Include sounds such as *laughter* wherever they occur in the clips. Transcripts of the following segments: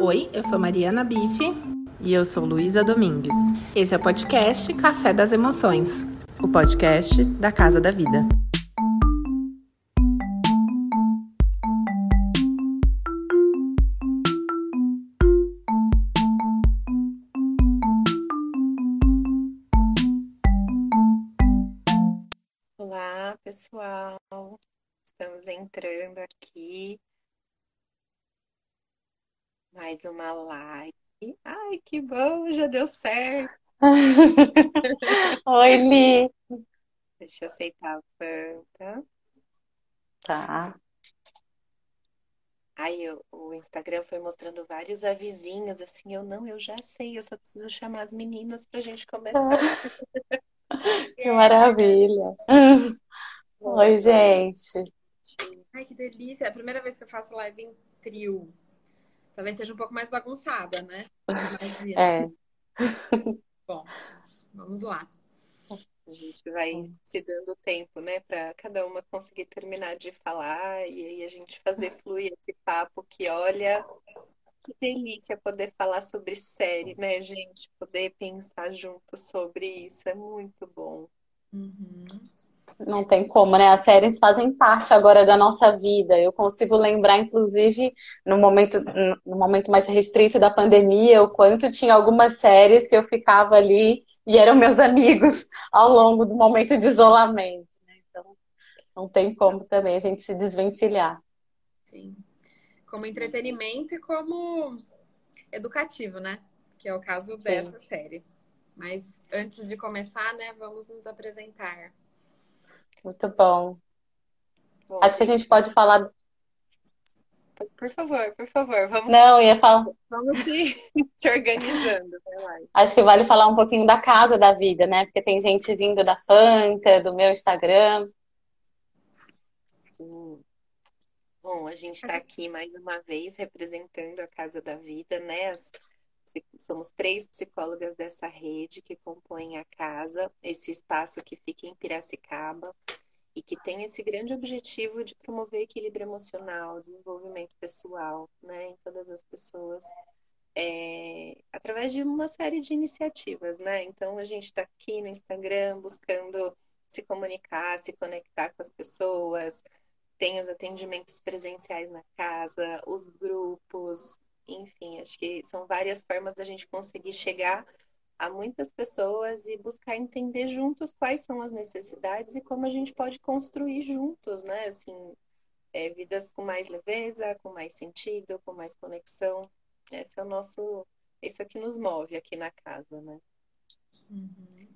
Oi, eu sou Mariana Bife. E eu sou Luísa Domingues. Esse é o podcast Café das Emoções o podcast da Casa da Vida. Olá, pessoal. Estamos entrando aqui mais uma live. Ai, que bom, já deu certo. *laughs* Oi, Li. Deixa eu aceitar a Fanta. Tá. Aí o, o Instagram foi mostrando vários avisinhos, assim, eu não, eu já sei, eu só preciso chamar as meninas pra gente começar. *laughs* que maravilha. *laughs* Oi, gente. Ai, que delícia. É a primeira vez que eu faço live em trio. Talvez seja um pouco mais bagunçada, né? *laughs* É. Bom, vamos lá. A gente vai se dando tempo, né, para cada uma conseguir terminar de falar e aí a gente fazer fluir esse papo que, olha, que delícia poder falar sobre série, né, gente? Poder pensar junto sobre isso é muito bom. Uhum. Não tem como, né? As séries fazem parte agora da nossa vida. Eu consigo lembrar, inclusive, no momento, no momento mais restrito da pandemia, o quanto tinha algumas séries que eu ficava ali e eram meus amigos *laughs* ao longo do momento de isolamento. Né? Então, não tem como também a gente se desvencilhar. Sim. Como entretenimento e como educativo, né? Que é o caso dessa Sim. série. Mas antes de começar, né, vamos nos apresentar. Muito bom. bom Acho que a gente pode falar. Por favor, por favor, vamos. Não, ia falar. Vamos se, *laughs* se organizando. Acho que vale falar um pouquinho da casa da vida, né? Porque tem gente vindo da Fanta, do meu Instagram. Sim. Bom, a gente está aqui mais uma vez representando a Casa da Vida, né? As somos três psicólogas dessa rede que compõem a casa, esse espaço que fica em Piracicaba e que tem esse grande objetivo de promover equilíbrio emocional, desenvolvimento pessoal, né, em todas as pessoas, é, através de uma série de iniciativas, né? Então a gente está aqui no Instagram buscando se comunicar, se conectar com as pessoas, tem os atendimentos presenciais na casa, os grupos, enfim, acho que são várias formas da gente conseguir chegar a muitas pessoas e buscar entender juntos quais são as necessidades e como a gente pode construir juntos, né? Assim, é, vidas com mais leveza, com mais sentido, com mais conexão. Esse é o nosso, isso é o que nos move aqui na casa, né? Uhum.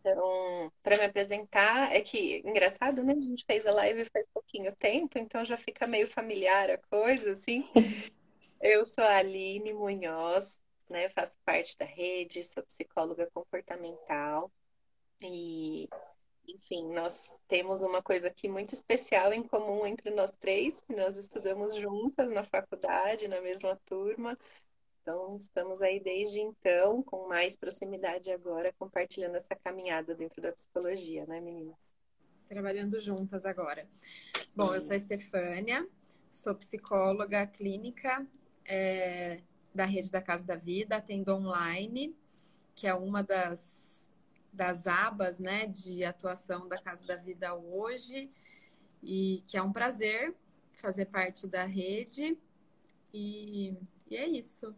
Então, para me apresentar, é que engraçado, né? A gente fez a live faz pouquinho tempo, então já fica meio familiar a coisa, assim. *laughs* Eu sou a Aline Munhoz, né? Faço parte da rede, sou psicóloga comportamental e, enfim, nós temos uma coisa aqui muito especial em comum entre nós três. Nós estudamos juntas na faculdade, na mesma turma. Então, estamos aí desde então, com mais proximidade agora, compartilhando essa caminhada dentro da psicologia, né, meninas? Trabalhando juntas agora. Bom, eu sou a Estefânia, sou psicóloga clínica é, da rede da Casa da Vida, atendo online, que é uma das, das abas né, de atuação da Casa da Vida hoje, e que é um prazer fazer parte da rede. E, e é isso.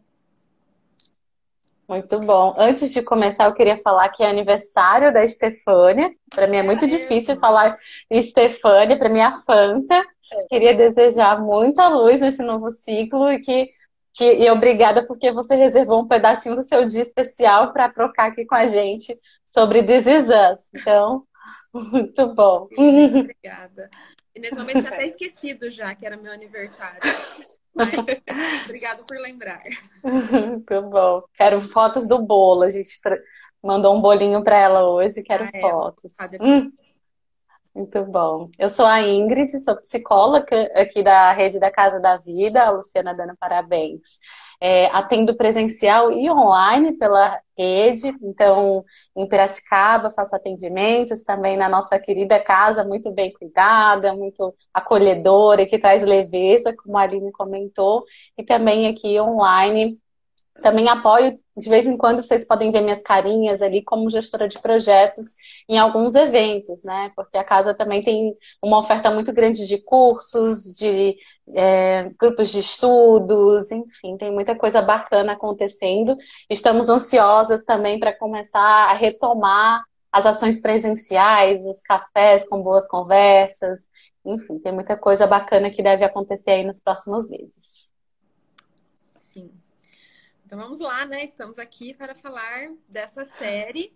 Muito bom. Antes de começar, eu queria falar que é aniversário da Estefânia. Para mim é muito é difícil falar Estefânia, para mim é a Fanta. Queria desejar muita luz nesse novo ciclo e que que, e obrigada porque você reservou um pedacinho do seu dia especial para trocar aqui com a gente sobre This Is Us. Então, *laughs* muito bom. Sim, obrigada. *laughs* E nesse momento já até esquecido já que era meu aniversário. Mas obrigado por lembrar. Muito bom. Quero fotos do bolo. A gente mandou um bolinho para ela hoje. Quero ah, é. fotos. É. Muito bom. Eu sou a Ingrid, sou psicóloga aqui da Rede da Casa da Vida, a Luciana dando parabéns. É, atendo presencial e online pela rede, então em Piracicaba faço atendimentos também na nossa querida casa, muito bem cuidada, muito acolhedora, que traz leveza, como a Aline comentou, e também aqui online também apoio, de vez em quando vocês podem ver minhas carinhas ali como gestora de projetos em alguns eventos, né? Porque a casa também tem uma oferta muito grande de cursos, de é, grupos de estudos, enfim, tem muita coisa bacana acontecendo. Estamos ansiosas também para começar a retomar as ações presenciais, os cafés com boas conversas, enfim, tem muita coisa bacana que deve acontecer aí nos próximos meses. Então vamos lá, né? Estamos aqui para falar dessa série.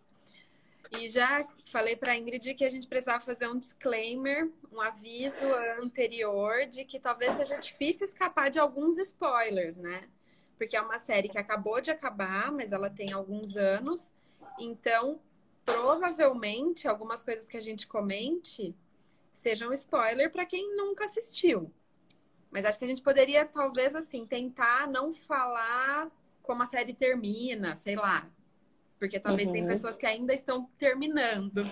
E já falei para a Ingrid que a gente precisava fazer um disclaimer, um aviso anterior de que talvez seja difícil escapar de alguns spoilers, né? Porque é uma série que acabou de acabar, mas ela tem alguns anos. Então, provavelmente, algumas coisas que a gente comente sejam spoiler para quem nunca assistiu. Mas acho que a gente poderia, talvez, assim, tentar não falar como a série termina, sei lá. Porque talvez uhum. tem pessoas que ainda estão terminando.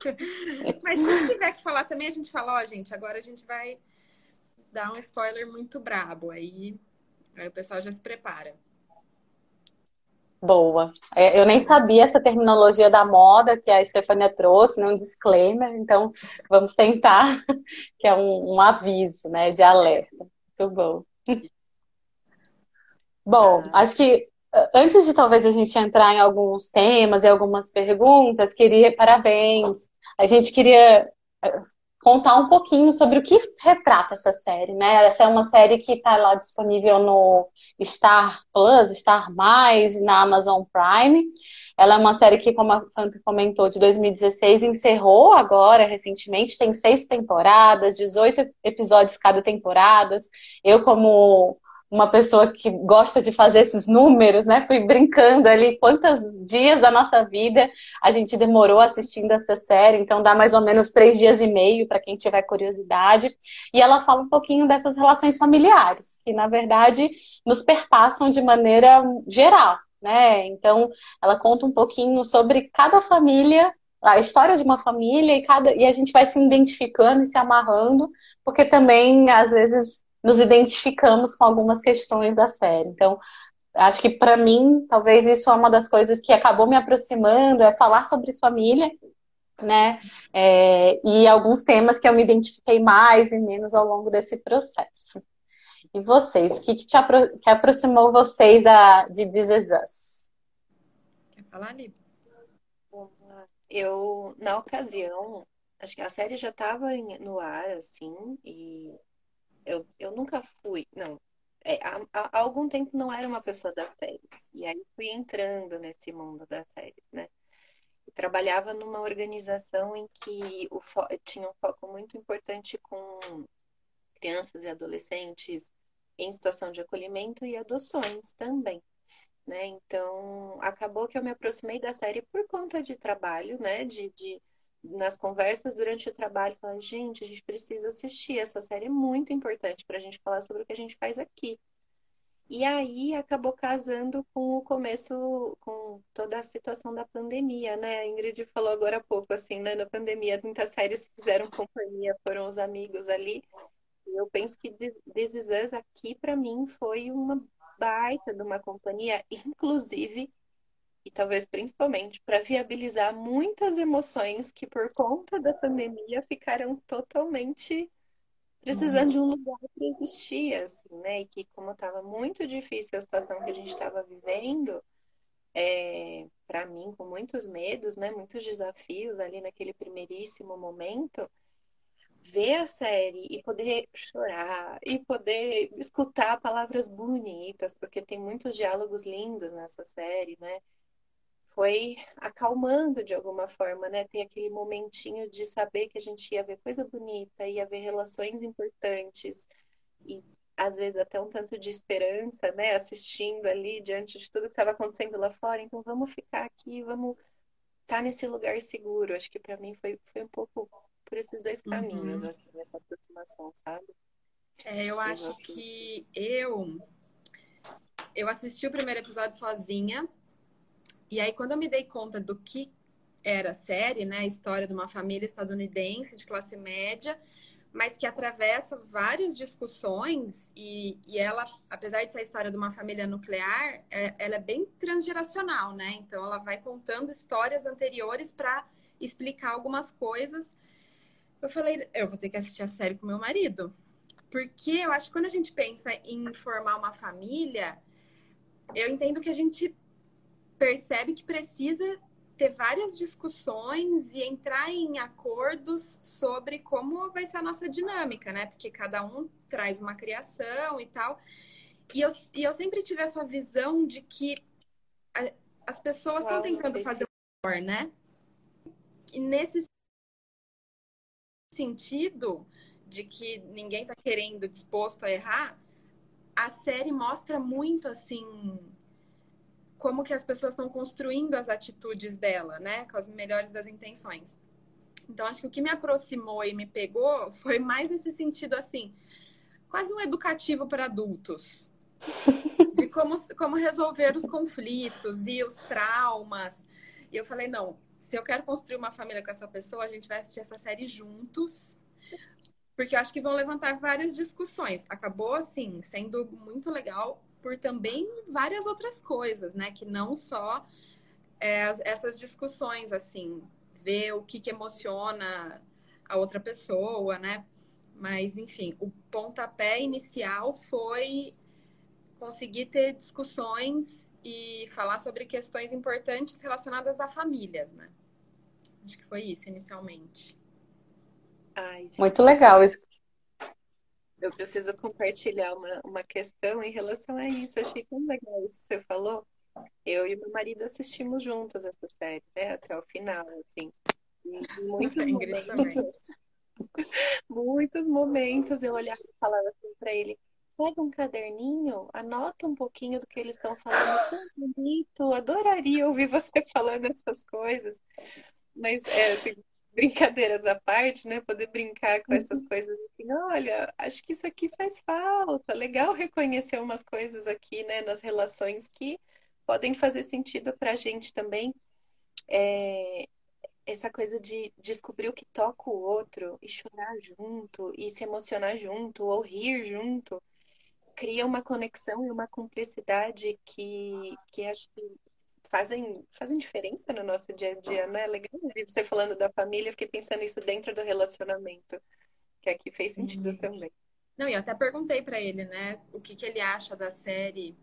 *laughs* Mas se tiver que falar também, a gente fala, ó, oh, gente, agora a gente vai dar um spoiler muito brabo. Aí, aí o pessoal já se prepara. Boa. É, eu nem sabia essa terminologia da moda que a Stefania trouxe, né? um disclaimer, então vamos tentar, *laughs* que é um, um aviso, né, de alerta. Muito bom. *laughs* Bom, ah. acho que antes de talvez a gente entrar em alguns temas e algumas perguntas, queria parabéns. A gente queria eh, contar um pouquinho sobre o que retrata essa série, né? Essa é uma série que está lá disponível no Star Plus, Star Mais, na Amazon Prime. Ela é uma série que, como a Santa comentou, de 2016 encerrou agora, recentemente, tem seis temporadas, 18 episódios cada temporada. Eu, como uma pessoa que gosta de fazer esses números, né? Fui brincando ali quantos dias da nossa vida a gente demorou assistindo essa série, então dá mais ou menos três dias e meio para quem tiver curiosidade. E ela fala um pouquinho dessas relações familiares, que na verdade nos perpassam de maneira geral, né? Então ela conta um pouquinho sobre cada família a história de uma família e cada e a gente vai se identificando e se amarrando, porque também às vezes nos identificamos com algumas questões da série. Então, acho que para mim, talvez isso é uma das coisas que acabou me aproximando, é falar sobre família, né? É, e alguns temas que eu me identifiquei mais e menos ao longo desse processo. E vocês, o que, que, te apro que aproximou vocês da, de This Is Us? Quer falar, Lívia? Eu, na ocasião, acho que a série já estava no ar, assim, e eu, eu nunca fui, não. É, há, há, algum tempo não era uma pessoa das séries. E aí fui entrando nesse mundo das séries, né? Eu trabalhava numa organização em que o tinha um foco muito importante com crianças e adolescentes em situação de acolhimento e adoções também. Né? Então, acabou que eu me aproximei da série por conta de trabalho, né? De, de nas conversas durante o trabalho, falando, gente, a gente precisa assistir, essa série é muito importante para a gente falar sobre o que a gente faz aqui. E aí acabou casando com o começo, com toda a situação da pandemia, né? A Ingrid falou agora há pouco, assim, né? Na pandemia, muitas séries fizeram companhia, foram os amigos ali. E eu penso que This Is Us aqui, para mim, foi uma baita de uma companhia, inclusive e talvez principalmente para viabilizar muitas emoções que por conta da pandemia ficaram totalmente precisando de um lugar para existir, assim, né? E que como estava muito difícil a situação que a gente estava vivendo, é, para mim com muitos medos, né? Muitos desafios ali naquele primeiríssimo momento, ver a série e poder chorar e poder escutar palavras bonitas, porque tem muitos diálogos lindos nessa série, né? Foi acalmando de alguma forma, né? Tem aquele momentinho de saber que a gente ia ver coisa bonita, ia ver relações importantes e às vezes até um tanto de esperança, né? Assistindo ali diante de tudo que estava acontecendo lá fora. Então vamos ficar aqui, vamos estar tá nesse lugar seguro. Acho que para mim foi, foi um pouco por esses dois caminhos, uhum. assim, essa aproximação, sabe? É, eu acho que eu eu assisti o primeiro episódio sozinha. E aí, quando eu me dei conta do que era a série, né? A história de uma família estadunidense de classe média, mas que atravessa várias discussões e, e ela, apesar de ser a história de uma família nuclear, é, ela é bem transgeracional, né? Então, ela vai contando histórias anteriores para explicar algumas coisas. Eu falei, eu vou ter que assistir a série com meu marido, porque eu acho que quando a gente pensa em formar uma família, eu entendo que a gente percebe que precisa ter várias discussões e entrar em acordos sobre como vai ser a nossa dinâmica, né? Porque cada um traz uma criação e tal. E eu, e eu sempre tive essa visão de que a, as pessoas estão tentando fazer o melhor, né? E nesse sentido de que ninguém está querendo, disposto a errar, a série mostra muito assim como que as pessoas estão construindo as atitudes dela, né, com as melhores das intenções. Então acho que o que me aproximou e me pegou foi mais esse sentido assim, quase um educativo para adultos, de como como resolver os conflitos e os traumas. E eu falei não, se eu quero construir uma família com essa pessoa, a gente vai assistir essa série juntos porque eu acho que vão levantar várias discussões. Acabou, assim, sendo muito legal por também várias outras coisas, né? Que não só é, essas discussões, assim, ver o que, que emociona a outra pessoa, né? Mas, enfim, o pontapé inicial foi conseguir ter discussões e falar sobre questões importantes relacionadas a famílias, né? Acho que foi isso inicialmente. Ai, Muito legal isso. Eu preciso compartilhar uma, uma questão em relação a isso. achei tão legal isso que você falou. Eu e meu marido assistimos juntos essa série, né? Até o final, assim. E *laughs* muitos momentos, *laughs* muitos momentos eu olhava e falava assim para ele, pega um caderninho, anota um pouquinho do que eles estão falando, tão bonito, adoraria ouvir você *laughs* falando essas coisas. Mas é assim, brincadeiras à parte, né? Poder brincar com essas uhum. coisas assim, olha, acho que isso aqui faz falta. Legal reconhecer umas coisas aqui, né, nas relações que podem fazer sentido para a gente também. É, essa coisa de descobrir o que toca o outro e chorar junto, e se emocionar junto, ou rir junto, cria uma conexão e uma cumplicidade que, que acho que fazem, fazem diferença no nosso dia a dia, né? Legal você falando da família, fiquei pensando isso dentro do relacionamento, que aqui fez sentido uhum. também. Não, e eu até perguntei para ele, né, o que, que ele acha da série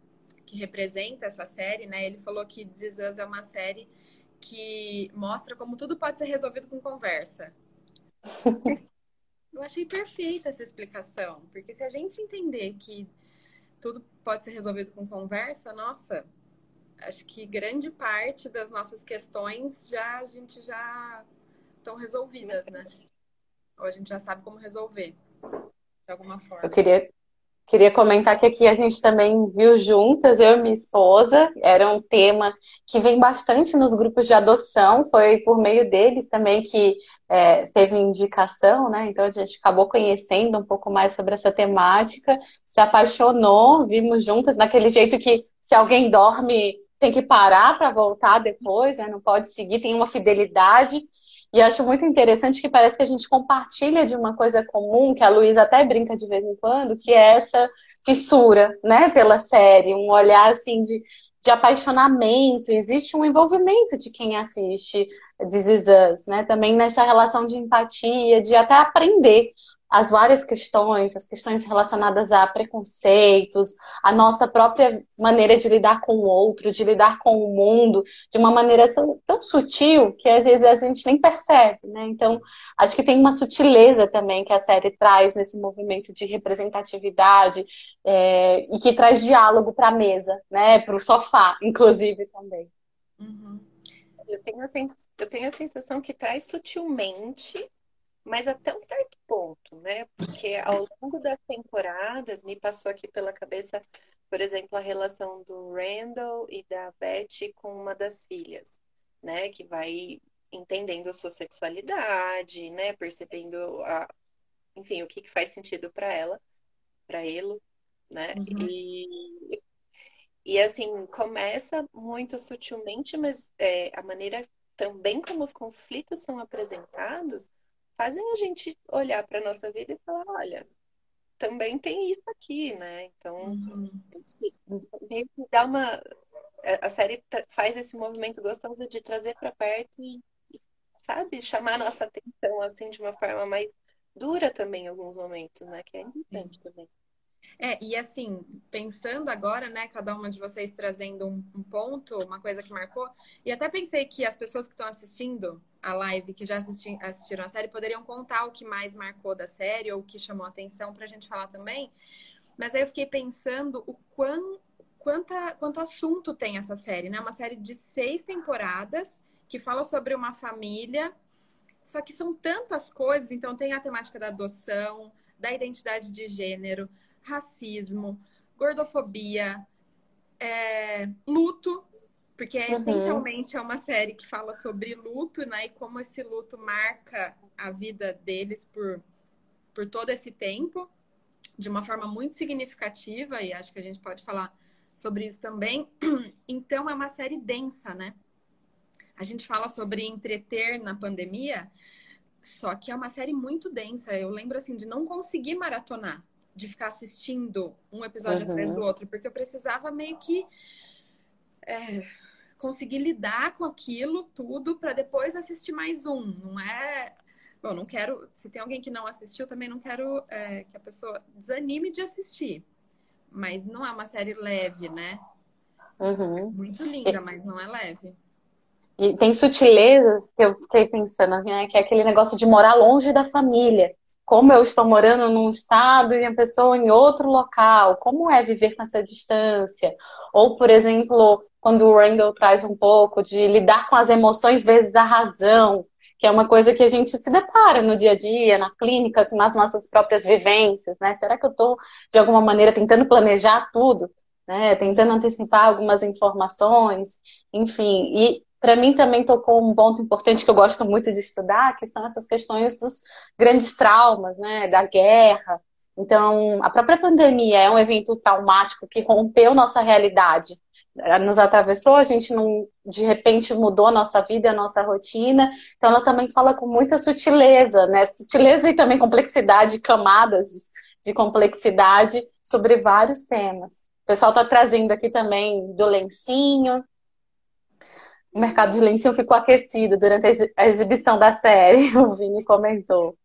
que representa essa série, né? Ele falou que This Us é uma série que mostra como tudo pode ser resolvido com conversa. *laughs* eu achei perfeita essa explicação, porque se a gente entender que tudo pode ser resolvido com conversa, nossa, acho que grande parte das nossas questões já a gente já estão resolvidas, né? Ou a gente já sabe como resolver de alguma forma. Eu queria Queria comentar que aqui a gente também viu juntas, eu e minha esposa, era um tema que vem bastante nos grupos de adoção, foi por meio deles também que é, teve indicação, né? Então a gente acabou conhecendo um pouco mais sobre essa temática, se apaixonou, vimos juntas, daquele jeito que se alguém dorme tem que parar para voltar depois, né? não pode seguir, tem uma fidelidade. E acho muito interessante que parece que a gente compartilha de uma coisa comum, que a Luísa até brinca de vez em quando, que é essa fissura, né, pela série, um olhar assim de, de apaixonamento, existe um envolvimento de quem assiste This Is Us, né, também nessa relação de empatia, de até aprender as várias questões, as questões relacionadas a preconceitos, a nossa própria maneira de lidar com o outro, de lidar com o mundo, de uma maneira tão, tão sutil que às vezes a gente nem percebe, né? Então, acho que tem uma sutileza também que a série traz nesse movimento de representatividade é, e que traz diálogo para a mesa, né? Para o sofá, inclusive também. Uhum. Eu tenho, a eu tenho a sensação que traz sutilmente mas até um certo ponto, né? Porque ao longo das temporadas me passou aqui pela cabeça, por exemplo, a relação do Randall e da Betty com uma das filhas, né? Que vai entendendo a sua sexualidade, né? Percebendo a, enfim, o que, que faz sentido para ela, para ele, né? Uhum. E, e assim, começa muito sutilmente, mas é, a maneira também como os conflitos são apresentados fazem a gente olhar para nossa vida e falar, olha, também tem isso aqui, né? Então, uhum. meio que dá uma a série faz esse movimento gostoso de trazer para perto e, sabe, chamar nossa atenção assim de uma forma mais dura também em alguns momentos, né? Que é importante Sim. também. É, e assim, pensando agora, né, cada uma de vocês trazendo um, um, ponto, uma coisa que marcou, e até pensei que as pessoas que estão assistindo a live, que já assisti, assistiram a série, poderiam contar o que mais marcou da série ou o que chamou atenção para a gente falar também. Mas aí eu fiquei pensando o quão, quanta, quanto assunto tem essa série, né? Uma série de seis temporadas que fala sobre uma família, só que são tantas coisas, então tem a temática da adoção, da identidade de gênero, racismo, gordofobia, é, luto, porque uhum. essencialmente é uma série que fala sobre luto, né? E como esse luto marca a vida deles por, por todo esse tempo, de uma forma muito significativa, e acho que a gente pode falar sobre isso também. *clears throat* Então, é uma série densa, né? A gente fala sobre entreter na pandemia, só que é uma série muito densa. Eu lembro, assim, de não conseguir maratonar de ficar assistindo um episódio uhum. atrás do outro, porque eu precisava meio que é, conseguir lidar com aquilo tudo para depois assistir mais um. Não é. Bom, não quero. Se tem alguém que não assistiu, também não quero é, que a pessoa desanime de assistir. Mas não é uma série leve, né? Uhum. Muito linda, mas não é leve. E tem sutilezas que eu fiquei pensando, né? Que é aquele negócio de morar longe da família como eu estou morando num estado e a pessoa em outro local, como é viver com essa distância? Ou, por exemplo, quando o Randall traz um pouco de lidar com as emoções vezes a razão, que é uma coisa que a gente se depara no dia a dia, na clínica, nas nossas próprias vivências, né? Será que eu estou, de alguma maneira, tentando planejar tudo? Né? Tentando antecipar algumas informações, enfim. E para mim também tocou um ponto importante que eu gosto muito de estudar, que são essas questões dos grandes traumas, né, da guerra. Então, a própria pandemia é um evento traumático que rompeu nossa realidade, nos atravessou, a gente não de repente mudou a nossa vida, a nossa rotina. Então ela também fala com muita sutileza, né? Sutileza e também complexidade, camadas de, de complexidade sobre vários temas. O pessoal está trazendo aqui também do lencinho, o mercado de lencinho ficou aquecido durante a exibição da série, *laughs* o Vini comentou.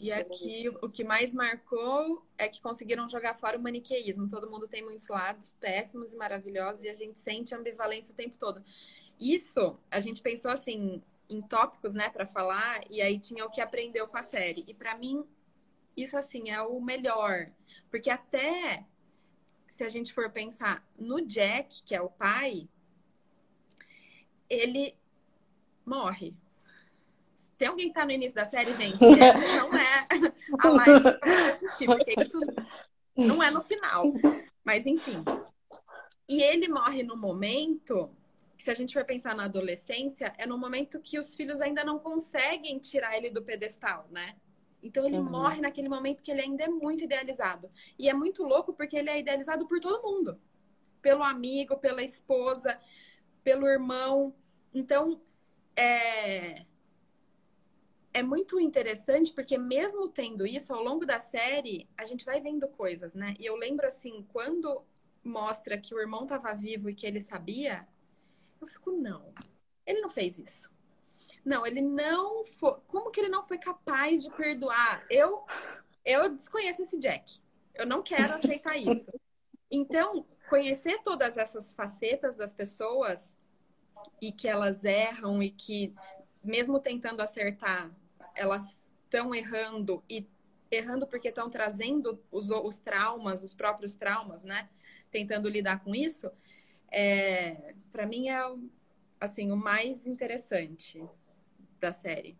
E aqui o que mais marcou é que conseguiram jogar fora o maniqueísmo. Todo mundo tem muitos lados péssimos e maravilhosos e a gente sente ambivalência o tempo todo. Isso, a gente pensou assim em tópicos, né, para falar, e aí tinha o que aprendeu com a série. E para mim, isso assim é o melhor, porque até se a gente for pensar no Jack, que é o pai, ele morre. Tem alguém que tá no início da série, gente? Essa não é a live pra assistir, porque isso não é no final. Mas enfim. E ele morre no momento que, se a gente for pensar na adolescência, é no momento que os filhos ainda não conseguem tirar ele do pedestal, né? Então ele uhum. morre naquele momento que ele ainda é muito idealizado. E é muito louco porque ele é idealizado por todo mundo. Pelo amigo, pela esposa, pelo irmão. Então, é, é muito interessante porque mesmo tendo isso, ao longo da série, a gente vai vendo coisas, né? E eu lembro assim, quando mostra que o irmão estava vivo e que ele sabia, eu fico, não, ele não fez isso. Não, ele não foi. Como que ele não foi capaz de perdoar? Eu, eu desconheço esse Jack. Eu não quero aceitar isso. Então, conhecer todas essas facetas das pessoas e que elas erram e que, mesmo tentando acertar, elas estão errando e errando porque estão trazendo os, os traumas, os próprios traumas, né? Tentando lidar com isso, é, para mim é assim o mais interessante da série.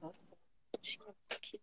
Nossa, que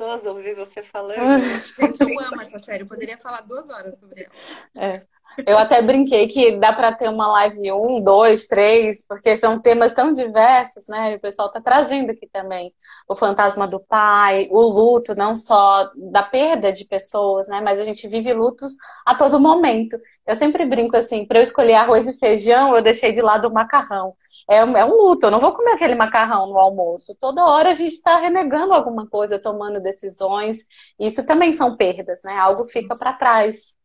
gostoso ouvir você falando. Gente, eu amo essa série. Eu poderia falar duas horas sobre ela. É. Eu até brinquei que dá para ter uma live um, dois, três, porque são temas tão diversos, né? O pessoal está trazendo aqui também o fantasma do pai, o luto, não só da perda de pessoas, né? Mas a gente vive lutos a todo momento. Eu sempre brinco assim, para eu escolher arroz e feijão, eu deixei de lado o macarrão. É um, é um luto, eu não vou comer aquele macarrão no almoço. Toda hora a gente está renegando alguma coisa, tomando decisões. Isso também são perdas, né? Algo fica para trás.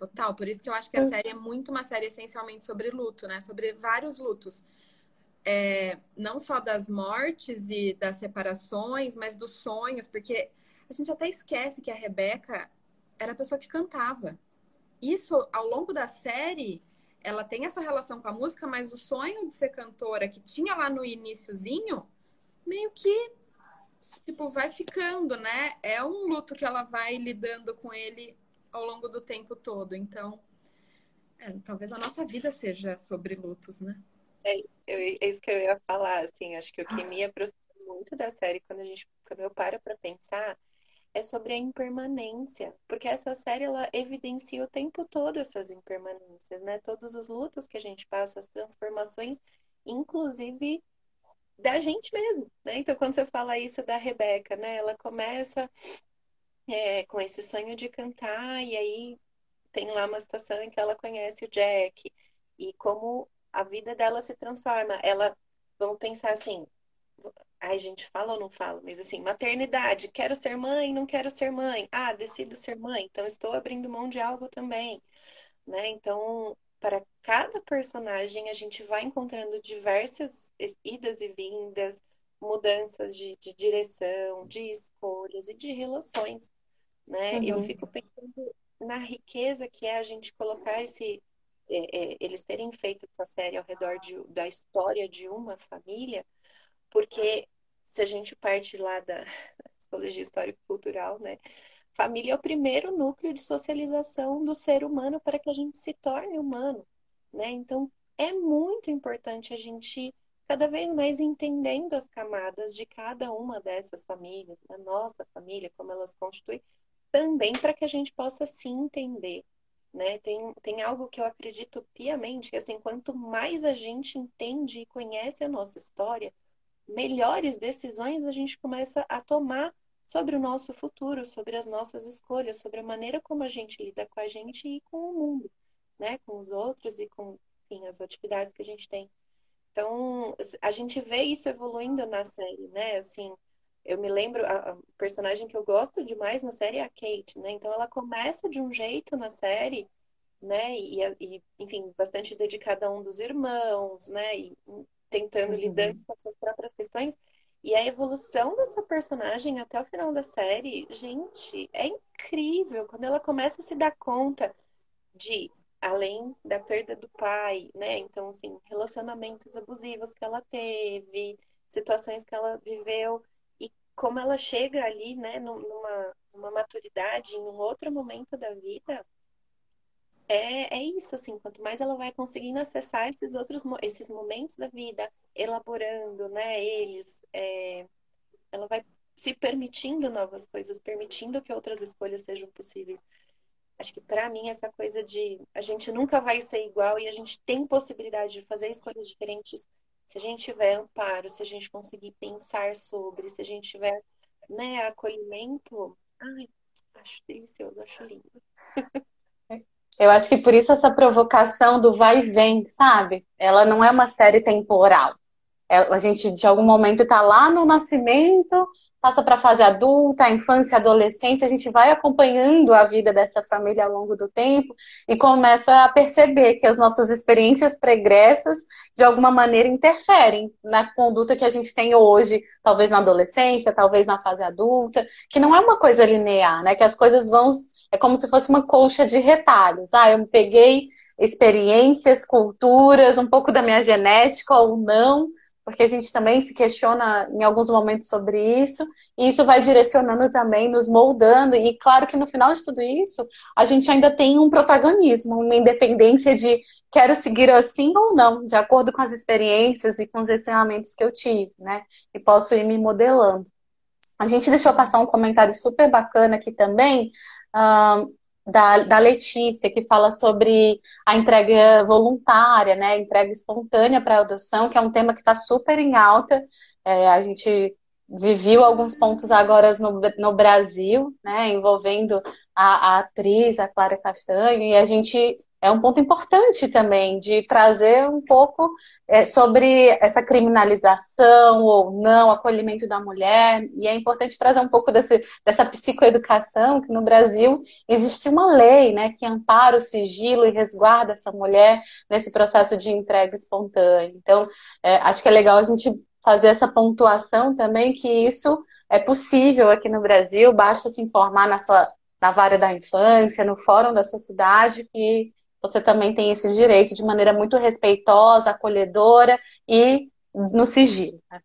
Total, por isso que eu acho que a hum. série é muito uma série essencialmente sobre luto, né? Sobre vários lutos. É, não só das mortes e das separações, mas dos sonhos, porque a gente até esquece que a Rebeca era a pessoa que cantava. Isso, ao longo da série, ela tem essa relação com a música, mas o sonho de ser cantora que tinha lá no iníciozinho, meio que tipo vai ficando, né? É um luto que ela vai lidando com ele ao longo do tempo todo. Então, é, talvez a nossa vida seja sobre lutos, né? É, é, isso que eu ia falar, assim, acho que o que me aproxima muito da série, quando a gente, quando eu paro para pensar, é sobre a impermanência, porque essa série ela evidencia o tempo todo essas impermanências, né? Todos os lutos que a gente passa, as transformações, inclusive da gente mesmo, né? Então, quando você fala isso da Rebeca, né? Ela começa é, com esse sonho de cantar, e aí tem lá uma situação em que ela conhece o Jack, e como a vida dela se transforma. Ela, vamos pensar assim, ai, gente, fala ou não fala, mas assim, maternidade, quero ser mãe, não quero ser mãe. Ah, decido ser mãe, então estou abrindo mão de algo também, né? Então, para cada personagem, a gente vai encontrando diversas idas e vindas, mudanças de, de direção, de escolhas e de relações né? Uhum. Eu fico pensando na riqueza que é a gente colocar esse é, é, eles terem feito essa série ao redor de, da história de uma família, porque se a gente parte lá da *laughs* psicologia histórico-cultural, né? Família é o primeiro núcleo de socialização do ser humano para que a gente se torne humano, né? Então, é muito importante a gente cada vez mais entendendo as camadas de cada uma dessas famílias, da nossa família, como elas constituem, também para que a gente possa se entender. Né? Tem, tem algo que eu acredito piamente, que assim, quanto mais a gente entende e conhece a nossa história, melhores decisões a gente começa a tomar sobre o nosso futuro, sobre as nossas escolhas, sobre a maneira como a gente lida com a gente e com o mundo, né? Com os outros e com enfim, as atividades que a gente tem. Então, a gente vê isso evoluindo na série, né? Assim, eu me lembro, a, a, personagem que eu gosto demais na série é a Kate, né? Então ela começa de um jeito na série, né? E, e enfim, bastante dedicada a um dos irmãos, né? E tentando uhum. lidar com as suas próprias questões. E a evolução dessa personagem até o final da série, gente, é incrível. Quando ela começa a se dar conta de, além da perda do pai, né? Então, assim, relacionamentos abusivos que ela teve, situações que ela viveu como ela chega ali, né, numa, numa maturidade, em um outro momento da vida, é, é isso, assim, quanto mais ela vai conseguindo acessar esses outros esses momentos da vida, elaborando, né, eles, é, ela vai se permitindo novas coisas, permitindo que outras escolhas sejam possíveis. Acho que para mim essa coisa de a gente nunca vai ser igual e a gente tem possibilidade de fazer escolhas diferentes se a gente tiver amparo, se a gente conseguir pensar sobre, se a gente tiver né, acolhimento, ai, acho delicioso, acho lindo. Eu acho que por isso essa provocação do vai e vem, sabe? Ela não é uma série temporal. É, a gente, de algum momento, está lá no nascimento, passa para a fase adulta, a infância, a adolescência, a gente vai acompanhando a vida dessa família ao longo do tempo e começa a perceber que as nossas experiências pregressas, de alguma maneira, interferem na conduta que a gente tem hoje, talvez na adolescência, talvez na fase adulta, que não é uma coisa linear, né? Que as coisas vão. É como se fosse uma colcha de retalhos. Ah, eu peguei experiências, culturas, um pouco da minha genética ou não, porque a gente também se questiona em alguns momentos sobre isso, e isso vai direcionando também, nos moldando, e claro que no final de tudo isso, a gente ainda tem um protagonismo, uma independência de quero seguir assim ou não, de acordo com as experiências e com os ensinamentos que eu tive, né? E posso ir me modelando. A gente deixou passar um comentário super bacana aqui também, da, da Letícia, que fala sobre a entrega voluntária, né? A entrega espontânea para adoção, que é um tema que está super em alta. É, a gente viveu alguns pontos agora no, no Brasil, né? Envolvendo a, a atriz, a Clara Castanho, e a gente é um ponto importante também de trazer um pouco é, sobre essa criminalização ou não, acolhimento da mulher, e é importante trazer um pouco desse, dessa psicoeducação, que no Brasil existe uma lei né, que ampara o sigilo e resguarda essa mulher nesse processo de entrega espontânea. Então, é, acho que é legal a gente fazer essa pontuação também, que isso é possível aqui no Brasil, basta se informar na sua na vara da infância, no fórum da sua cidade, que você também tem esse direito de maneira muito respeitosa, acolhedora e no sigilo. Né?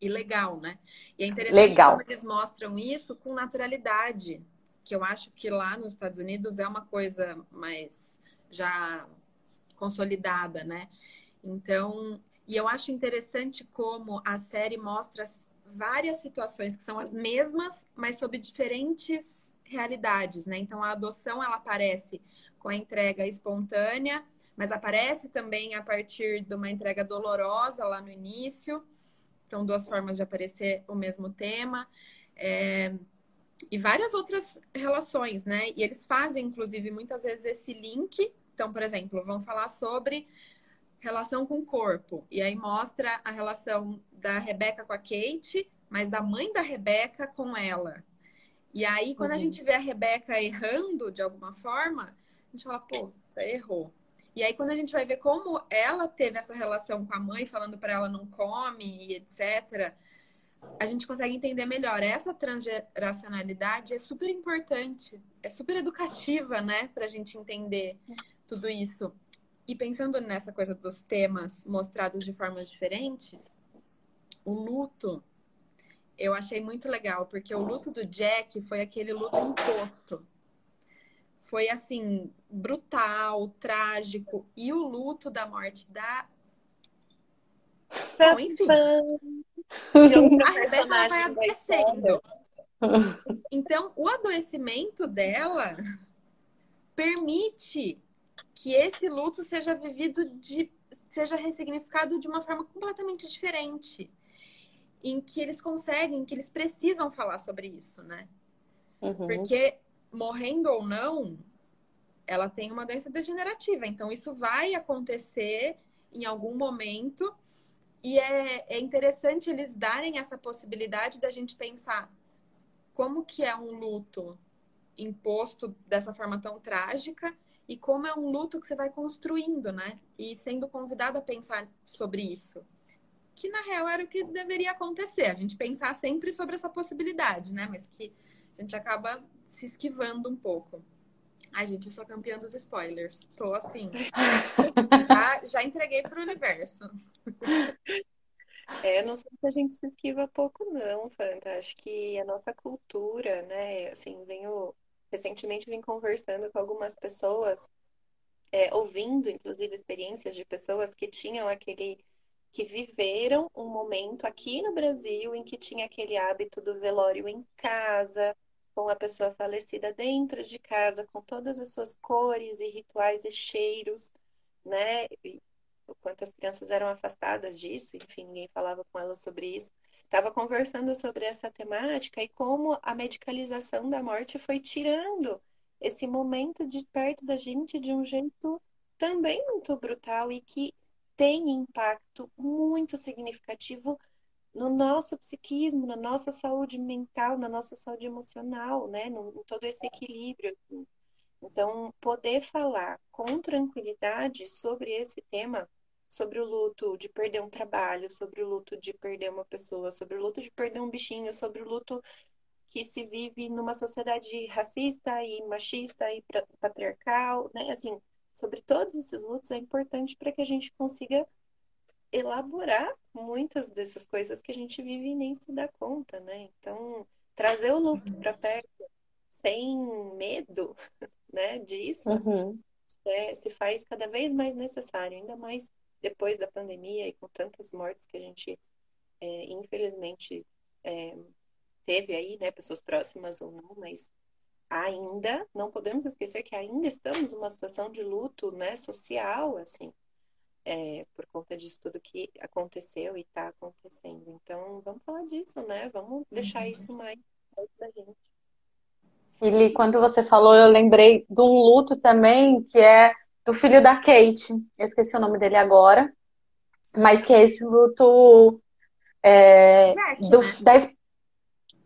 E legal, né? E é interessante legal. como eles mostram isso com naturalidade, que eu acho que lá nos Estados Unidos é uma coisa mais já consolidada, né? Então, e eu acho interessante como a série mostra várias situações que são as mesmas, mas sob diferentes realidades, né? Então a adoção ela aparece com a entrega espontânea, mas aparece também a partir de uma entrega dolorosa lá no início. Então, duas formas de aparecer o mesmo tema. É... E várias outras relações, né? E eles fazem, inclusive, muitas vezes esse link. Então, por exemplo, vão falar sobre relação com o corpo. E aí mostra a relação da Rebeca com a Kate, mas da mãe da Rebeca com ela. E aí, quando uhum. a gente vê a Rebeca errando de alguma forma, a gente fala, pô, errou. E aí, quando a gente vai ver como ela teve essa relação com a mãe, falando para ela não come e etc., a gente consegue entender melhor. Essa transgeracionalidade é super importante, é super educativa, né, para a gente entender tudo isso. E pensando nessa coisa dos temas mostrados de formas diferentes, o luto eu achei muito legal, porque o luto do Jack foi aquele luto imposto. Foi assim, brutal, trágico. E o luto da morte da. Bom, enfim. De outra *laughs* personagem vai adoecendo. *laughs* Então, o adoecimento dela permite que esse luto seja vivido de seja ressignificado de uma forma completamente diferente em que eles conseguem, que eles precisam falar sobre isso, né? Uhum. Porque morrendo ou não, ela tem uma doença degenerativa. Então, isso vai acontecer em algum momento. E é, é interessante eles darem essa possibilidade da gente pensar como que é um luto imposto dessa forma tão trágica e como é um luto que você vai construindo, né? E sendo convidado a pensar sobre isso que na real era o que deveria acontecer. A gente pensar sempre sobre essa possibilidade, né? Mas que a gente acaba se esquivando um pouco. Ai, gente, eu sou campeã dos spoilers. Tô assim. *laughs* já, já entreguei pro universo. É, não sei se a gente se esquiva pouco, não, Fanta. Acho que a nossa cultura, né? Assim, venho. Recentemente vim conversando com algumas pessoas, é, ouvindo, inclusive, experiências de pessoas que tinham aquele que viveram um momento aqui no Brasil em que tinha aquele hábito do velório em casa, com a pessoa falecida dentro de casa, com todas as suas cores e rituais e cheiros, né? E quantas crianças eram afastadas disso, enfim, ninguém falava com elas sobre isso. Estava conversando sobre essa temática e como a medicalização da morte foi tirando esse momento de perto da gente de um jeito também muito brutal e que tem impacto muito significativo no nosso psiquismo, na nossa saúde mental, na nossa saúde emocional, né? No, em todo esse equilíbrio. Então, poder falar com tranquilidade sobre esse tema, sobre o luto de perder um trabalho, sobre o luto de perder uma pessoa, sobre o luto de perder um bichinho, sobre o luto que se vive numa sociedade racista e machista e patriarcal, né? Assim, sobre todos esses lutos é importante para que a gente consiga elaborar muitas dessas coisas que a gente vive e nem se dá conta, né? Então, trazer o luto para perto sem medo, *laughs* né, disso, uhum. é, se faz cada vez mais necessário, ainda mais depois da pandemia e com tantas mortes que a gente, é, infelizmente, é, teve aí, né, pessoas próximas ou não, mas ainda, não podemos esquecer que ainda estamos numa situação de luto, né, social, assim, é, por conta disso tudo que aconteceu e está acontecendo. Então, vamos falar disso, né? Vamos deixar uhum. isso mais da gente. Ili, quando você falou, eu lembrei de um luto também, que é do filho da Kate. Eu esqueci o nome dele agora. Mas que é esse luto é, Jack, do, né? da,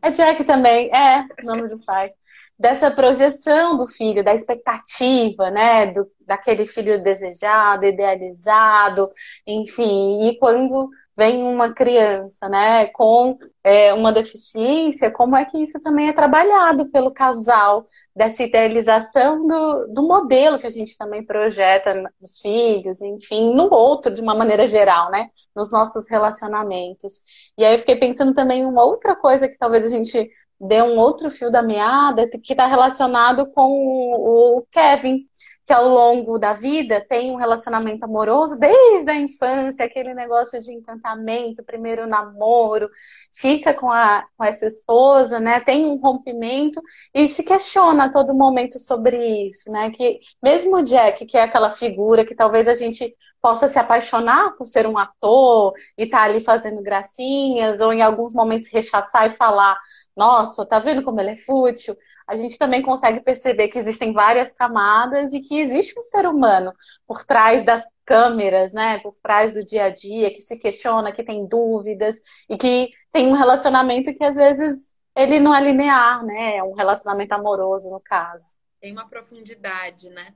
é Jack também, é o nome do pai dessa projeção do filho, da expectativa, né, do, daquele filho desejado, idealizado, enfim, e quando vem uma criança, né, com é, uma deficiência, como é que isso também é trabalhado pelo casal, dessa idealização do, do modelo que a gente também projeta nos filhos, enfim, no outro, de uma maneira geral, né, nos nossos relacionamentos. E aí eu fiquei pensando também uma outra coisa que talvez a gente dê um outro fio da meada que está relacionado com o Kevin, que ao longo da vida tem um relacionamento amoroso desde a infância, aquele negócio de encantamento, primeiro namoro, fica com, a, com essa esposa, né? Tem um rompimento e se questiona a todo momento sobre isso, né? Que mesmo o Jack, que é aquela figura que talvez a gente possa se apaixonar por ser um ator e estar tá ali fazendo gracinhas, ou em alguns momentos rechaçar e falar nossa, tá vendo como ele é fútil? A gente também consegue perceber que existem várias camadas e que existe um ser humano por trás das câmeras, né? Por trás do dia a dia, que se questiona, que tem dúvidas e que tem um relacionamento que às vezes ele não é linear, né? É um relacionamento amoroso, no caso. Tem uma profundidade, né?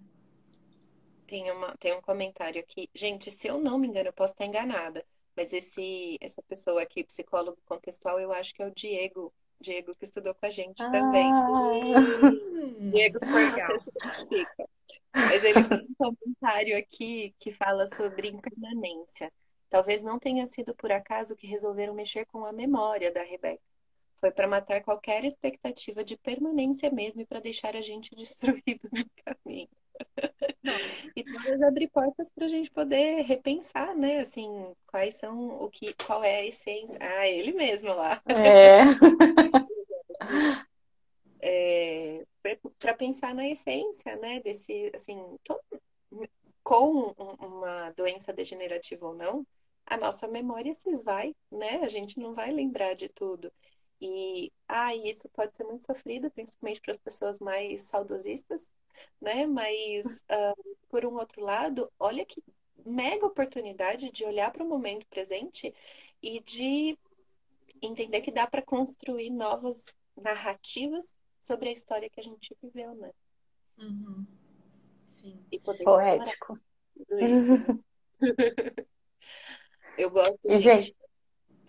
Tem, uma, tem um comentário aqui. Gente, se eu não me engano, eu posso estar enganada. Mas esse, essa pessoa aqui, psicólogo contextual, eu acho que é o Diego Diego, que estudou com a gente ah. também. Diego, se *laughs* Mas ele fez um comentário aqui que fala sobre impermanência. Talvez não tenha sido por acaso que resolveram mexer com a memória da Rebeca. Foi para matar qualquer expectativa de permanência mesmo e para deixar a gente *laughs* destruído no caminho. *laughs* e talvez abrir portas para a gente poder repensar, né? Assim, quais são o que, qual é a essência. Ah, ele mesmo lá. É. *laughs* é para pensar na essência, né? Desse, assim, com uma doença degenerativa ou não, a nossa memória se esvai, né? A gente não vai lembrar de tudo. E ah, isso pode ser muito sofrido, principalmente para as pessoas mais saudosistas, né? Mas, uh, por um outro lado, olha que mega oportunidade de olhar para o momento presente e de entender que dá para construir novas narrativas sobre a história que a gente viveu, né? Uhum. Sim. E poder Poético. *laughs* Eu gosto de. gente,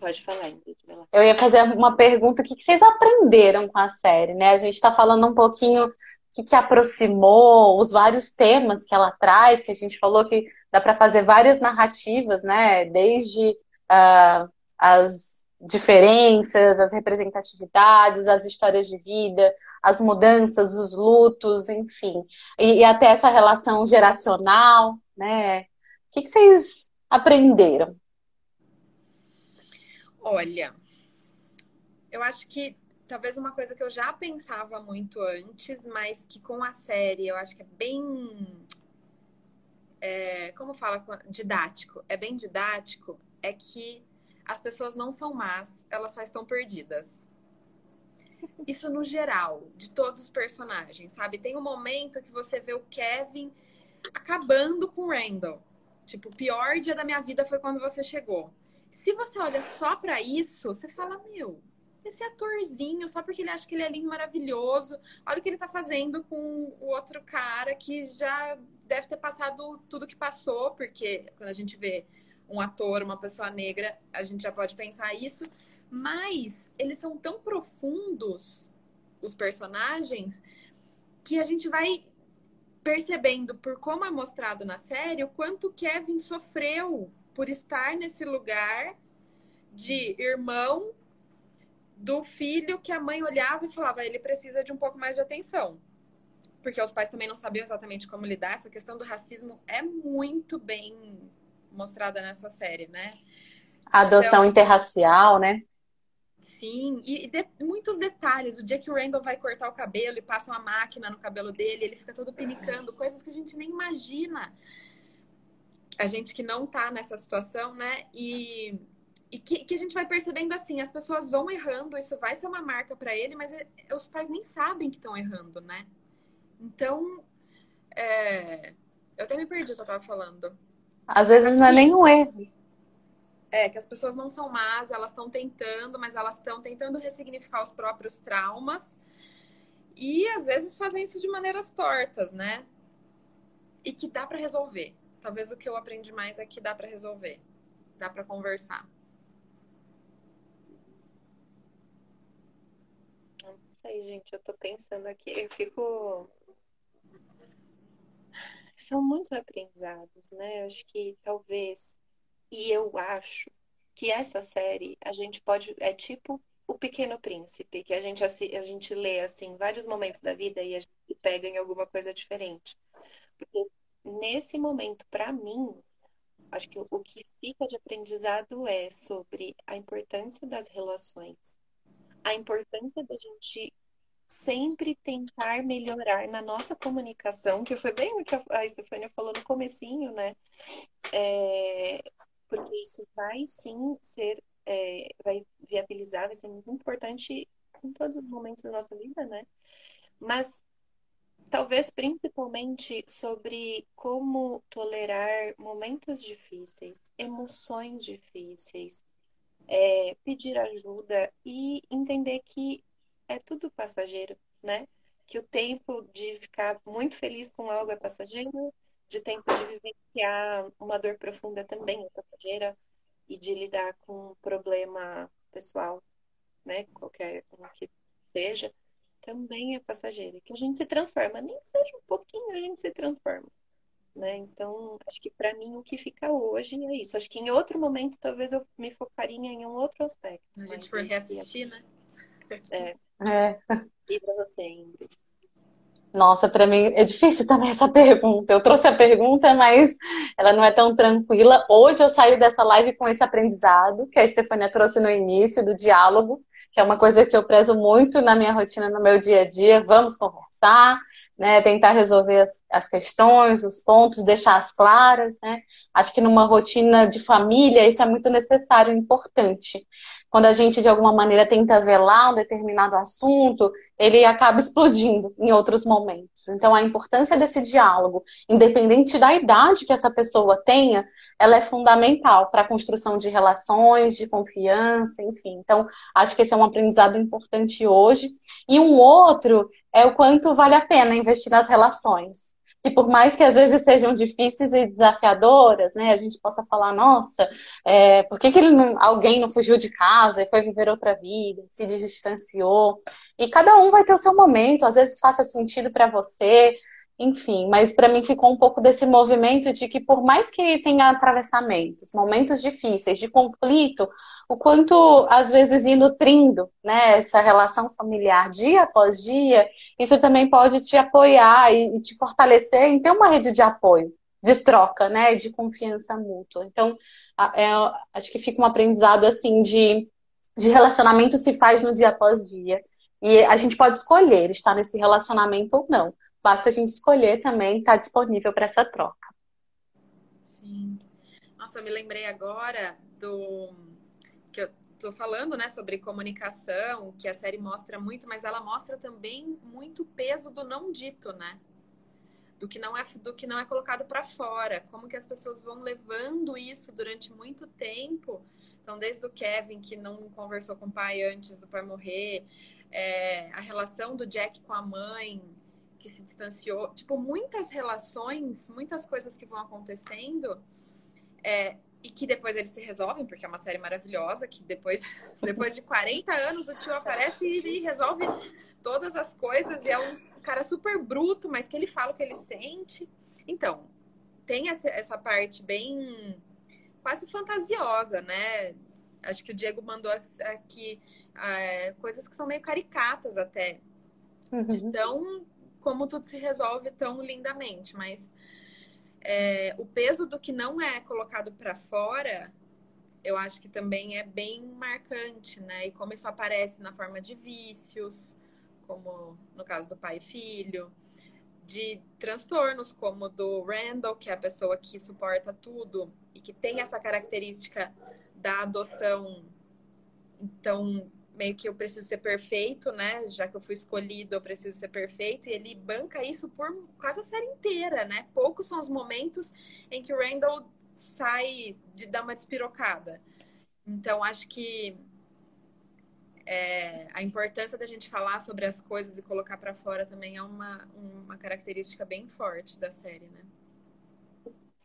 Pode falar, Ingrid. Eu ia fazer uma pergunta: o que vocês aprenderam com a série, né? A gente está falando um pouquinho que, que aproximou, os vários temas que ela traz, que a gente falou que dá para fazer várias narrativas, né? Desde uh, as diferenças, as representatividades, as histórias de vida, as mudanças, os lutos, enfim. E, e até essa relação geracional, né? O que, que vocês aprenderam? Olha, eu acho que talvez uma coisa que eu já pensava muito antes, mas que com a série eu acho que é bem. É, como fala? Didático. É bem didático. É que as pessoas não são más, elas só estão perdidas. Isso no geral, de todos os personagens, sabe? Tem um momento que você vê o Kevin acabando com o Randall. Tipo, o pior dia da minha vida foi quando você chegou. Se você olha só para isso, você fala, meu, esse atorzinho, só porque ele acha que ele é lindo, maravilhoso. Olha o que ele tá fazendo com o outro cara que já deve ter passado tudo que passou, porque quando a gente vê um ator, uma pessoa negra, a gente já pode pensar isso. Mas eles são tão profundos, os personagens, que a gente vai percebendo por como é mostrado na série o quanto Kevin sofreu por estar nesse lugar de irmão do filho que a mãe olhava e falava, ele precisa de um pouco mais de atenção. Porque os pais também não sabiam exatamente como lidar. Essa questão do racismo é muito bem mostrada nessa série, né? A adoção então, interracial, né? Sim, e, de, muitos detalhes. O dia que o Randall vai cortar o cabelo e passa uma máquina no cabelo dele, ele fica todo pinicando, coisas que a gente nem imagina. A gente que não tá nessa situação, né? E, e que, que, a gente vai percebendo assim, as pessoas vão errando, isso vai ser uma marca para ele, mas é, os pais nem sabem que estão errando, né? Então, é, eu até me perdi o que eu tava falando. Às vezes não é nem um erro é, que as pessoas não são más, elas estão tentando, mas elas estão tentando ressignificar os próprios traumas. E às vezes fazem isso de maneiras tortas, né? E que dá para resolver. Talvez o que eu aprendi mais é que dá para resolver. Dá para conversar. Não sei, gente, eu tô pensando aqui, eu fico são muitos aprendizados, né? Acho que talvez e eu acho que essa série a gente pode. É tipo O Pequeno Príncipe, que a gente, a gente lê assim vários momentos da vida e a gente pega em alguma coisa diferente. Porque nesse momento, para mim, acho que o que fica de aprendizado é sobre a importância das relações, a importância da gente sempre tentar melhorar na nossa comunicação, que foi bem o que a Stefania falou no comecinho, né? É, porque isso vai sim ser, é, vai viabilizar, vai ser muito importante em todos os momentos da nossa vida, né? Mas talvez principalmente sobre como tolerar momentos difíceis, emoções difíceis, é, pedir ajuda e entender que é tudo passageiro, né? Que o tempo de ficar muito feliz com algo é passageiro, de tempo de vivenciar uma dor profunda também é passageira e de lidar com um problema pessoal, né, qualquer um que seja, também é passageira. Que a gente se transforma, nem que seja um pouquinho, a gente se transforma. Né? Então, acho que para mim o que fica hoje é isso. Acho que em outro momento talvez eu me focaria em um outro aspecto. A gente for reassistir, né? É. é. E para você, Ingrid? Nossa, para mim é difícil também essa *laughs* pergunta. Eu trouxe a pergunta, mas ela não é tão tranquila. Hoje eu saio dessa live com esse aprendizado que a Stefania trouxe no início do diálogo, que é uma coisa que eu prezo muito na minha rotina, no meu dia a dia. Vamos conversar, né? Tentar resolver as, as questões, os pontos, deixar-as claras, né? Acho que numa rotina de família isso é muito necessário importante quando a gente de alguma maneira tenta velar um determinado assunto, ele acaba explodindo em outros momentos. Então, a importância desse diálogo, independente da idade que essa pessoa tenha, ela é fundamental para a construção de relações, de confiança, enfim. Então, acho que esse é um aprendizado importante hoje. E um outro é o quanto vale a pena investir nas relações que por mais que às vezes sejam difíceis e desafiadoras, né, a gente possa falar, nossa, é, por que, que não, alguém não fugiu de casa e foi viver outra vida, se distanciou? E cada um vai ter o seu momento, às vezes faça sentido para você, enfim, mas para mim ficou um pouco desse movimento de que por mais que tenha atravessamentos, momentos difíceis, de conflito, o quanto às vezes ir nutrindo, né, essa relação familiar dia após dia, isso também pode te apoiar e, e te fortalecer em ter uma rede de apoio, de troca, né, de confiança mútua. Então, é, acho que fica um aprendizado assim de de relacionamento se faz no dia após dia. E a gente pode escolher estar nesse relacionamento ou não. Basta a gente escolher também estar tá disponível para essa troca. Sim. Nossa, eu me lembrei agora do que eu tô falando, né, sobre comunicação, que a série mostra muito, mas ela mostra também muito peso do não dito, né? Do que não é do que não é colocado para fora, como que as pessoas vão levando isso durante muito tempo. Então, desde o Kevin que não conversou com o pai antes do pai morrer, é, a relação do Jack com a mãe, que se distanciou. Tipo, muitas relações, muitas coisas que vão acontecendo é, e que depois eles se resolvem, porque é uma série maravilhosa, que depois, *laughs* depois de 40 anos o tio aparece e, resolve todas as coisas e é um cara super bruto, mas que ele fala o que ele sente. Então, tem essa, essa parte bem quase fantasiosa, né? Acho que o Diego mandou aqui é, coisas que são meio caricatas até. Uhum. De tão como tudo se resolve tão lindamente, mas é, o peso do que não é colocado para fora eu acho que também é bem marcante, né? E como isso aparece na forma de vícios, como no caso do pai e filho, de transtornos como do Randall, que é a pessoa que suporta tudo e que tem essa característica da adoção. Então, meio que eu preciso ser perfeito, né? Já que eu fui escolhido, eu preciso ser perfeito. E ele banca isso por quase a série inteira, né? Poucos são os momentos em que o Randall sai de dar uma despirocada. Então, acho que é, a importância da gente falar sobre as coisas e colocar para fora também é uma, uma característica bem forte da série, né?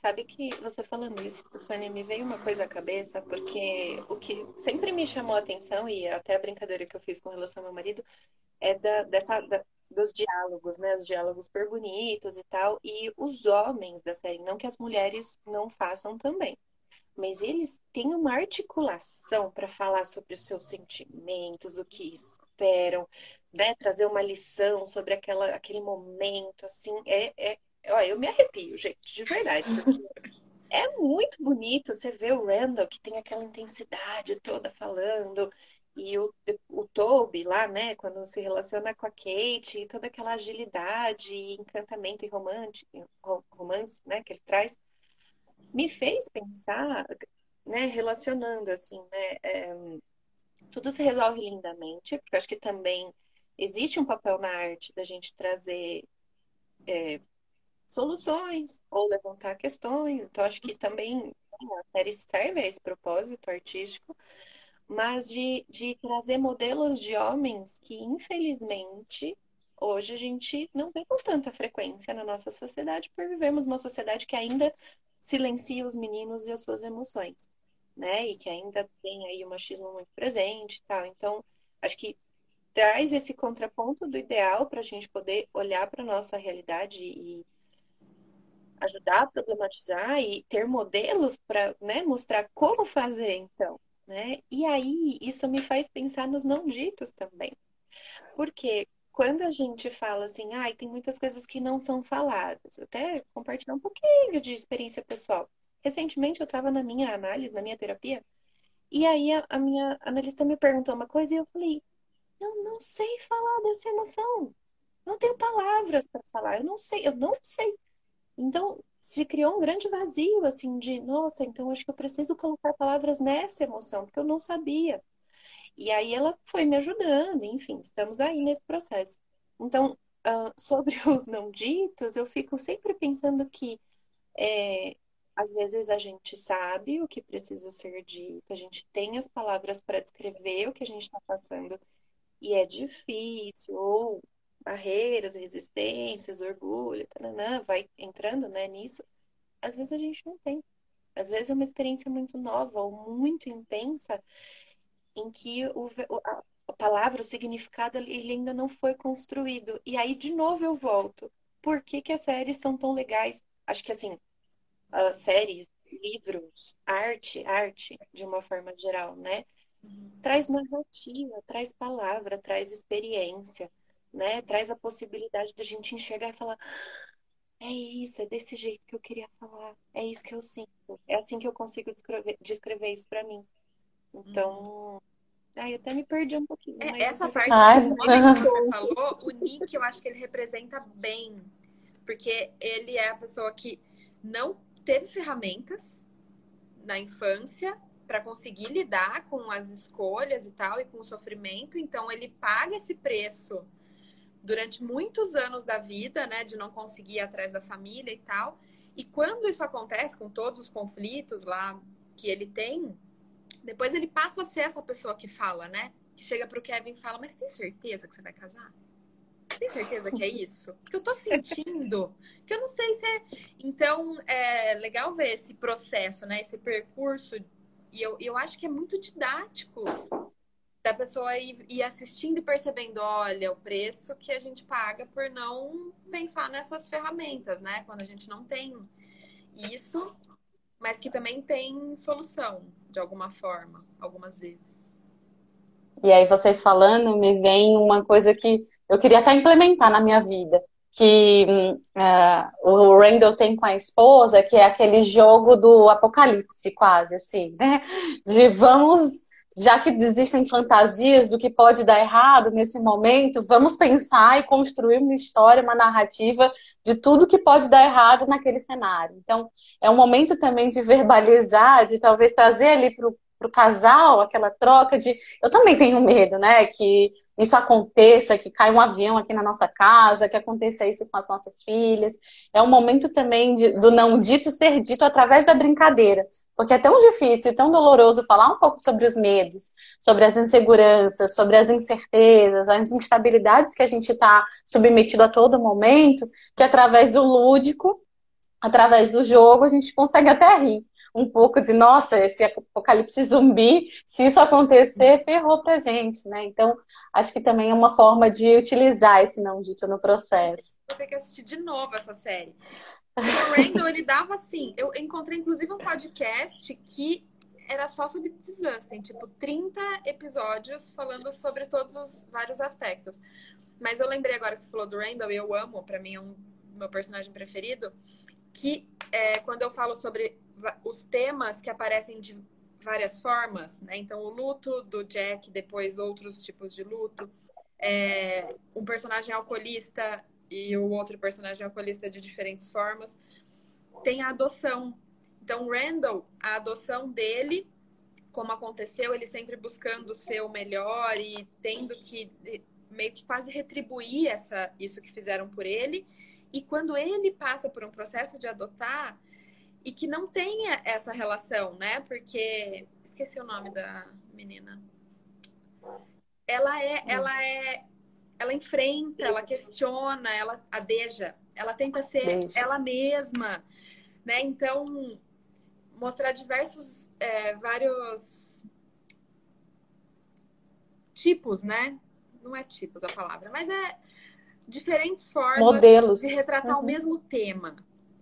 Sabe que você falando isso, Stefania, me veio uma coisa à cabeça, porque o que sempre me chamou a atenção, e até a brincadeira que eu fiz com relação ao meu marido, é da, dessa, da, dos diálogos, né? Os diálogos super bonitos e tal. E os homens da série, não que as mulheres não façam também, mas eles têm uma articulação para falar sobre os seus sentimentos, o que esperam, né? Trazer uma lição sobre aquela, aquele momento, assim, é, é, ó, eu me arrepio, gente, de verdade, é muito bonito você ver o Randall que tem aquela intensidade toda falando e o, o Toby lá, né, quando se relaciona com a Kate, e toda aquela agilidade, encantamento e romance, romance, né, que ele traz, me fez pensar, né, relacionando assim, né, é, tudo se resolve lindamente, porque acho que também existe um papel na arte da gente trazer é, soluções ou levantar questões. Então, acho que também a série serve a esse propósito artístico, mas de, de trazer modelos de homens que, infelizmente, hoje a gente não vê com tanta frequência na nossa sociedade, por vivermos uma sociedade que ainda silencia os meninos e as suas emoções, né? E que ainda tem aí o machismo muito presente e tal. Então, acho que traz esse contraponto do ideal para a gente poder olhar para a nossa realidade e ajudar a problematizar e ter modelos para né, mostrar como fazer, então. Né? E aí, isso me faz pensar nos não ditos também. Porque quando a gente fala assim, ah, tem muitas coisas que não são faladas, até compartilhar um pouquinho de experiência pessoal. Recentemente eu estava na minha análise, na minha terapia, e aí a, a, minha analista me perguntou uma coisa e eu falei, eu não sei falar dessa emoção. Não tenho palavras para falar, eu não sei, eu não sei. Então, se criou um grande vazio, assim, de, nossa, então acho que eu preciso colocar palavras nessa emoção, porque eu não sabia. E aí ela foi me ajudando, enfim, estamos aí nesse processo. Então, uh, *laughs* sobre os não ditos, eu fico sempre pensando que é, às vezes a gente sabe o que precisa ser dito, a gente tem as palavras para descrever o que a gente está passando, e é difícil, ou barreiras, resistências, orgulho, taranã, vai entrando né, nisso, às vezes a gente não tem. Às vezes é uma experiência muito nova ou muito intensa em que o, a, palavra, o significado, ele ainda não foi construído. E aí, de novo, eu volto. Por que, que as séries são tão legais? Acho que, assim, as séries, livros, arte, arte, de uma forma geral, né? Uhum. Traz narrativa, traz palavra, traz experiência né? Traz a possibilidade da gente enxergar e falar: é isso, é desse jeito que eu queria falar, é isso que eu sinto, é assim que eu consigo descrever, descrever isso para mim. Então, hum. até me perdi um pouquinho. É, essa parte Ai, que você falou, o Nick, eu acho que ele representa bem, porque ele é a pessoa que não teve ferramentas na infância para conseguir lidar com as escolhas e tal e com o sofrimento, então ele paga esse preço durante muitos anos da vida, né, de não conseguir ir atrás da família e tal. E quando isso acontece com todos os conflitos lá que ele tem, depois ele passa a ser essa pessoa que fala, né? Que chega pro Kevin e fala: "Mas tem certeza que você vai casar?" Tem certeza que é isso? Porque eu tô sentindo que eu não sei se é. Então, é legal ver esse processo, né? Esse percurso. E eu, eu acho que é muito didático da pessoa ir, ir, assistindo e percebendo, olha, o preço que a gente paga por não pensar nessas ferramentas, né? Quando a gente não tem isso, mas que também tem solução, de alguma forma, algumas vezes. E aí, vocês falando, me vem uma coisa que eu queria até implementar na minha vida, que uh, o Randall tem com a esposa, que é aquele jogo do apocalipse, quase assim, né? De vamos já que existem fantasias do que pode dar errado nesse momento, vamos pensar e construir uma história, uma narrativa de tudo que pode dar errado naquele cenário. Então, é um momento também de verbalizar, de talvez trazer ali para o casal aquela troca de. Eu também tenho medo, né? Que isso aconteça, que caia um avião aqui na nossa casa, que aconteça isso com as nossas filhas. É um momento também de, do não dito ser dito através da brincadeira. Porque é tão difícil e tão doloroso falar um pouco sobre os medos, sobre as inseguranças, sobre as incertezas, as instabilidades que a gente está submetido a todo momento, que através do lúdico, através do jogo, a gente consegue até rir um pouco de, nossa, esse apocalipse zumbi, se isso acontecer, ferrou pra gente, né? Então, acho que também é uma forma de utilizar esse não dito no processo. Vou ter que assistir de novo essa série. O Randall, ele dava assim, eu encontrei inclusive um podcast que era só sobre This tem tipo 30 episódios falando sobre todos os vários aspectos. Mas eu lembrei agora que você falou do Randall, e eu amo, para mim é um meu personagem preferido, que é, quando eu falo sobre os temas que aparecem de várias formas, né? Então, o luto do Jack, depois outros tipos de luto, é, um personagem alcoolista e o outro personagem alcoolista de diferentes formas. Tem a adoção. Então, Randall, a adoção dele, como aconteceu, ele sempre buscando ser o melhor e tendo que meio que quase retribuir essa, isso que fizeram por ele. E quando ele passa por um processo de adotar, e que não tenha essa relação, né? Porque esqueci o nome da menina. Ela é, ela é, ela enfrenta, ela questiona, ela adeja, ela tenta ser Beijo. ela mesma, né? Então mostrar diversos, é, vários tipos, né? Não é tipos a palavra, mas é diferentes formas Modelos. de retratar uhum. o mesmo tema.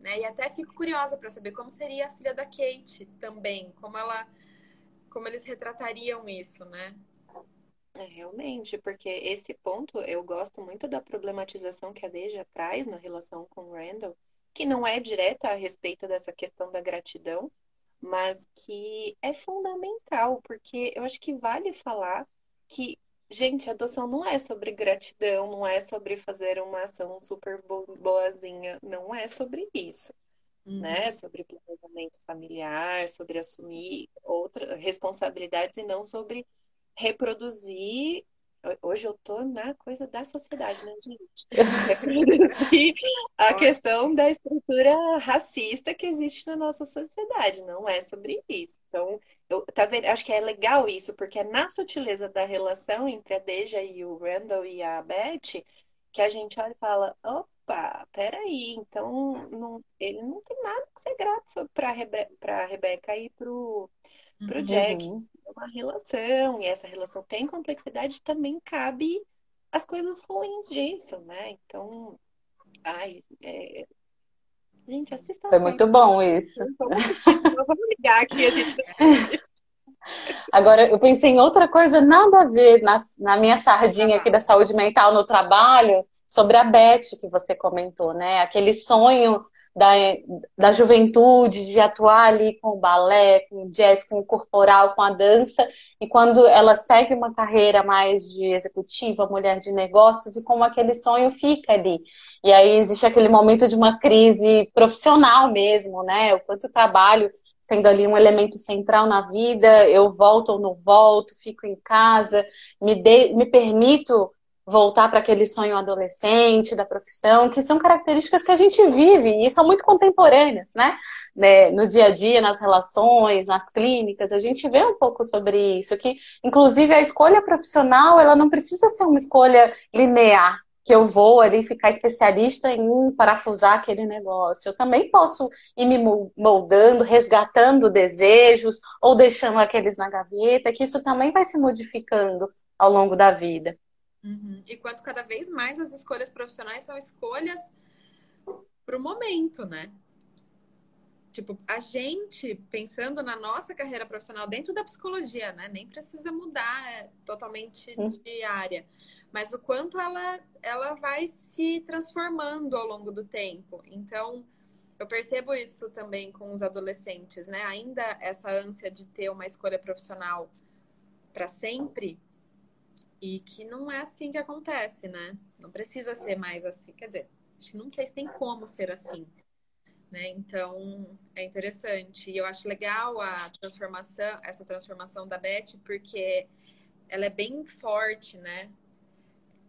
Né? E até fico curiosa para saber como seria a filha da Kate também, como ela como eles retratariam isso, né? É, realmente, porque esse ponto eu gosto muito da problematização que a Deja traz na relação com o Randall, que não é direta a respeito dessa questão da gratidão, mas que é fundamental, porque eu acho que vale falar que Gente, adoção não é sobre gratidão, não é sobre fazer uma ação super boazinha, não é sobre isso. Uhum. Né? Sobre planejamento familiar, sobre assumir outras responsabilidades e não sobre reproduzir. Hoje eu tô na coisa da sociedade, né, gente? *laughs* Reproduzir a questão da estrutura racista que existe na nossa sociedade. Não é sobre isso. Então, eu, tá vendo? Acho que é legal isso, porque é na sutileza da relação entre a Deja e o Randall e a Beth que a gente olha e fala, opa, peraí, então não, ele não tem nada que ser grato para Rebe a Rebeca e pro, pro uhum. Jack. É uma relação, e essa relação tem complexidade, também cabe as coisas ruins disso, né? Então, ai, é, Gente, assista. Foi muito bom isso. Vamos ligar aqui, a gente. *laughs* Agora, eu pensei em outra coisa, nada a ver na, na minha sardinha aqui da saúde mental no trabalho, sobre a Beth que você comentou, né? Aquele sonho da, da juventude, de atuar ali com o balé, com o jazz, com o corporal, com a dança, e quando ela segue uma carreira mais de executiva, mulher de negócios, e como aquele sonho fica ali. E aí existe aquele momento de uma crise profissional mesmo, né? O quanto trabalho sendo ali um elemento central na vida, eu volto ou não volto, fico em casa, me, de, me permito voltar para aquele sonho adolescente da profissão, que são características que a gente vive e são muito contemporâneas, né? né? No dia a dia, nas relações, nas clínicas, a gente vê um pouco sobre isso, que inclusive a escolha profissional, ela não precisa ser uma escolha linear, que eu vou ali ficar especialista em parafusar aquele negócio. Eu também posso ir me moldando, resgatando desejos ou deixando aqueles na gaveta, que isso também vai se modificando ao longo da vida. Uhum. E quanto cada vez mais as escolhas profissionais são escolhas para o momento, né? Tipo, a gente, pensando na nossa carreira profissional dentro da psicologia, né? Nem precisa mudar é, totalmente uhum. de área. mas o quanto ela, ela vai se transformando ao longo do tempo. Então, eu percebo isso também com os adolescentes, né? Ainda essa ânsia de ter uma escolha profissional para sempre e que não é assim que acontece, né? Não precisa ser mais assim. Quer dizer, acho que não sei se tem como ser assim. Né? Então, é interessante. E eu acho legal a transformação, essa transformação da Beth, porque ela é bem forte, né?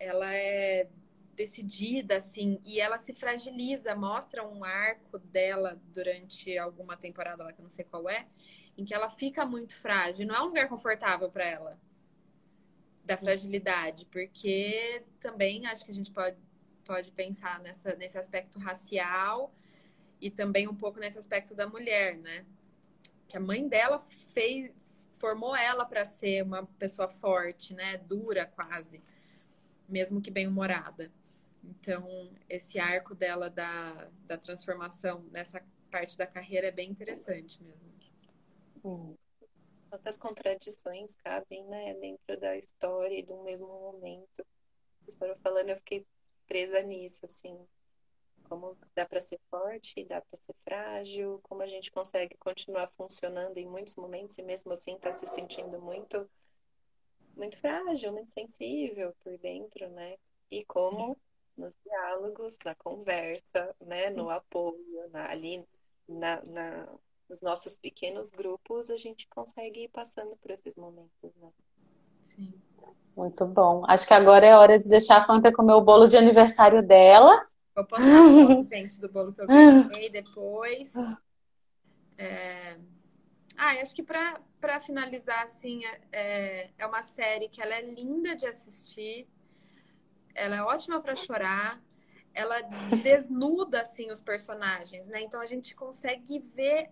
Ela é decidida, assim, e ela se fragiliza, mostra um arco dela durante alguma temporada lá, que eu não sei qual é, em que ela fica muito frágil. Não é um lugar confortável para ela, da fragilidade, porque também acho que a gente pode, pode pensar nessa, nesse aspecto racial e também um pouco nesse aspecto da mulher, né? Que a mãe dela fez, formou ela para ser uma pessoa forte, né? Dura quase, mesmo que bem-humorada. Então, esse arco dela da, da transformação nessa parte da carreira é bem interessante mesmo. Quantas contradições cabem, né, dentro da história e do mesmo momento. Vocês foram falando, eu fiquei presa nisso, assim. Como dá para ser forte, dá para ser frágil, como a gente consegue continuar funcionando em muitos momentos e mesmo assim tá se sentindo muito muito frágil, muito sensível por dentro, né? E como nos diálogos, na conversa, né, no apoio, na, ali na, na, nos nossos pequenos grupos, a gente consegue ir passando por esses momentos, né? Sim. Muito bom. Acho que agora é hora de deixar a Fanta comer o bolo de aniversário dela. Vou postar foto, *laughs* gente, do bolo que eu ganhei depois. É... Ah, acho que para finalizar, assim, é, é uma série que ela é linda de assistir ela é ótima para chorar, ela desnuda assim os personagens, né? Então a gente consegue ver,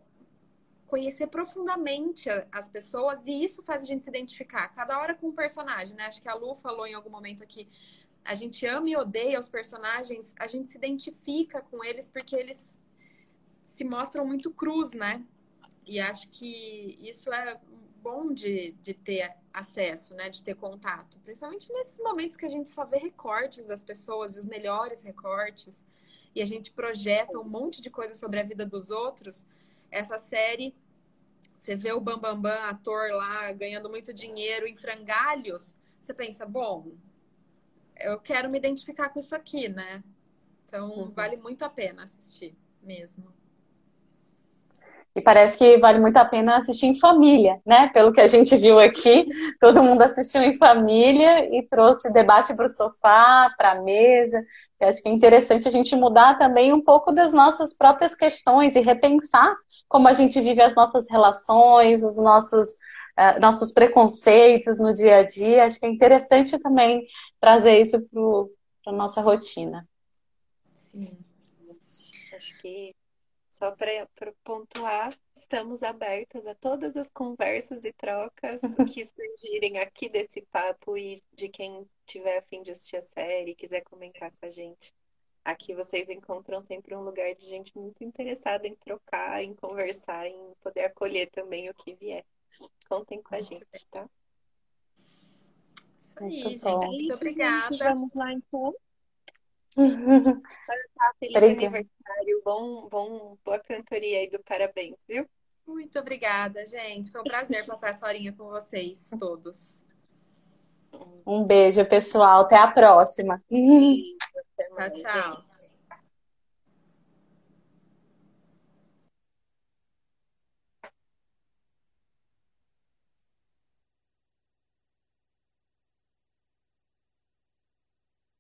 conhecer profundamente as pessoas e isso faz a gente se identificar cada hora com um personagem, né? Acho que a Lu falou em algum momento aqui, a gente ama e odeia os personagens, a gente se identifica com eles porque eles se mostram muito cruz, né? E acho que isso é bom de, de ter acesso, né? De ter contato. Principalmente nesses momentos que a gente só vê recortes das pessoas, os melhores recortes, e a gente projeta um monte de coisa sobre a vida dos outros. Essa série, você vê o Bambambam, Bam Bam, ator lá, ganhando muito dinheiro em frangalhos, você pensa, bom, eu quero me identificar com isso aqui, né? Então, uhum. vale muito a pena assistir mesmo. E parece que vale muito a pena assistir em família, né? Pelo que a gente viu aqui, todo mundo assistiu em família e trouxe debate para o sofá, para a mesa. Eu acho que é interessante a gente mudar também um pouco das nossas próprias questões e repensar como a gente vive as nossas relações, os nossos, uh, nossos preconceitos no dia a dia. Acho que é interessante também trazer isso para a nossa rotina. Sim. Acho que só para pontuar, estamos abertas a todas as conversas e trocas que surgirem aqui desse papo e de quem tiver a fim de assistir a série, quiser comentar com a gente. Aqui vocês encontram sempre um lugar de gente muito interessada em trocar, em conversar, em poder acolher também o que vier. Contem com a gente, tá? Isso aí, muito gente. Muito obrigada. Vamos lá, então. Tá, feliz aniversário, bom, bom, boa cantoria aí do parabéns, viu? Muito obrigada, gente. Foi um prazer passar essa horinha com vocês todos. Um beijo, pessoal. Até a próxima. Tchau, tchau.